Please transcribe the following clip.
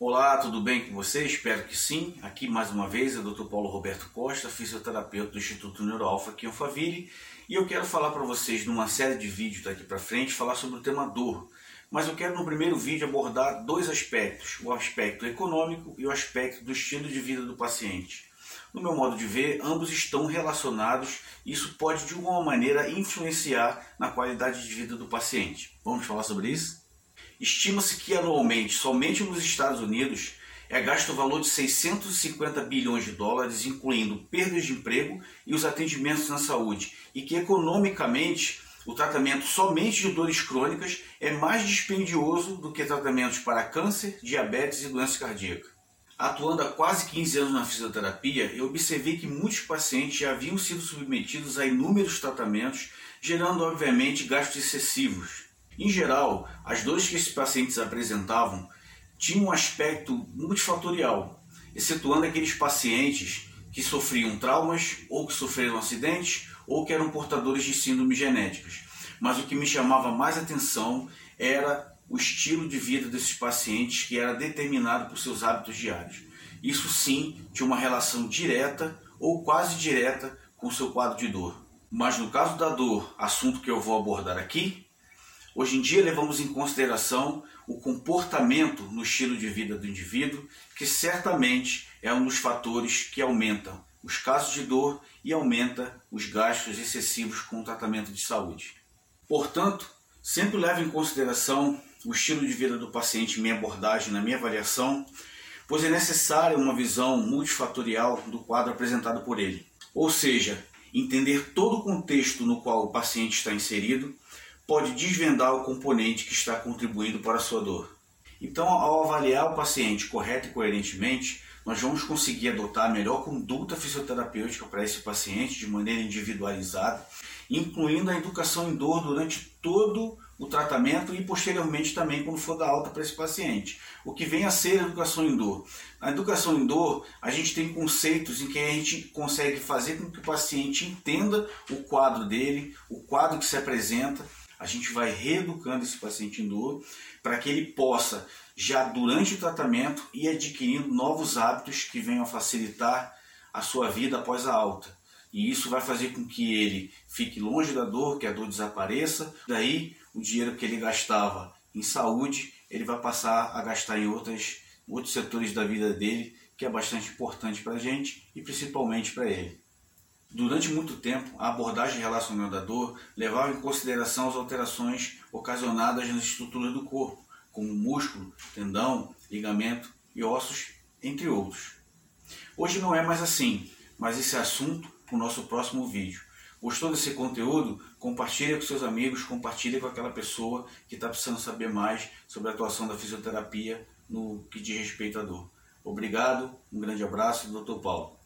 Olá, tudo bem com você? Espero que sim. Aqui mais uma vez é o Dr. Paulo Roberto Costa, fisioterapeuta do Instituto Neuroalfa aqui em Alphaville, e eu quero falar para vocês numa série de vídeos daqui para frente falar sobre o tema dor. Mas eu quero no primeiro vídeo abordar dois aspectos, o aspecto econômico e o aspecto do estilo de vida do paciente. No meu modo de ver, ambos estão relacionados e isso pode de alguma maneira influenciar na qualidade de vida do paciente. Vamos falar sobre isso? Estima-se que anualmente, somente nos Estados Unidos, é gasto o valor de 650 bilhões de dólares, incluindo perdas de emprego e os atendimentos na saúde, e que economicamente o tratamento somente de dores crônicas é mais dispendioso do que tratamentos para câncer, diabetes e doença cardíaca. Atuando há quase 15 anos na fisioterapia, eu observei que muitos pacientes já haviam sido submetidos a inúmeros tratamentos, gerando obviamente gastos excessivos. Em geral, as dores que esses pacientes apresentavam tinham um aspecto multifatorial, excetuando aqueles pacientes que sofriam traumas ou que sofreram acidentes ou que eram portadores de síndromes genéticas. Mas o que me chamava mais atenção era o estilo de vida desses pacientes que era determinado por seus hábitos diários. Isso sim tinha uma relação direta ou quase direta com o seu quadro de dor. Mas no caso da dor, assunto que eu vou abordar aqui, Hoje em dia levamos em consideração o comportamento no estilo de vida do indivíduo, que certamente é um dos fatores que aumentam os casos de dor e aumenta os gastos excessivos com o tratamento de saúde. Portanto, sempre leve em consideração o estilo de vida do paciente em minha abordagem, na minha avaliação, pois é necessária uma visão multifatorial do quadro apresentado por ele. Ou seja, entender todo o contexto no qual o paciente está inserido pode desvendar o componente que está contribuindo para a sua dor. Então, ao avaliar o paciente correto e coerentemente, nós vamos conseguir adotar a melhor conduta fisioterapêutica para esse paciente de maneira individualizada, incluindo a educação em dor durante todo o tratamento e posteriormente também quando for dar alta para esse paciente. O que vem a ser a educação em dor? Na educação em dor, a gente tem conceitos em que a gente consegue fazer com que o paciente entenda o quadro dele, o quadro que se apresenta, a gente vai reeducando esse paciente em dor para que ele possa, já durante o tratamento, ir adquirindo novos hábitos que venham a facilitar a sua vida após a alta. E isso vai fazer com que ele fique longe da dor, que a dor desapareça. Daí, o dinheiro que ele gastava em saúde, ele vai passar a gastar em outras, outros setores da vida dele, que é bastante importante para a gente e principalmente para ele. Durante muito tempo, a abordagem relacionada à dor levava em consideração as alterações ocasionadas nas estruturas do corpo, como músculo, tendão, ligamento e ossos, entre outros. Hoje não é mais assim, mas esse é assunto para o nosso próximo vídeo. Gostou desse conteúdo? Compartilhe com seus amigos, compartilhe com aquela pessoa que está precisando saber mais sobre a atuação da fisioterapia no que diz respeito à dor. Obrigado, um grande abraço, Dr. Paulo.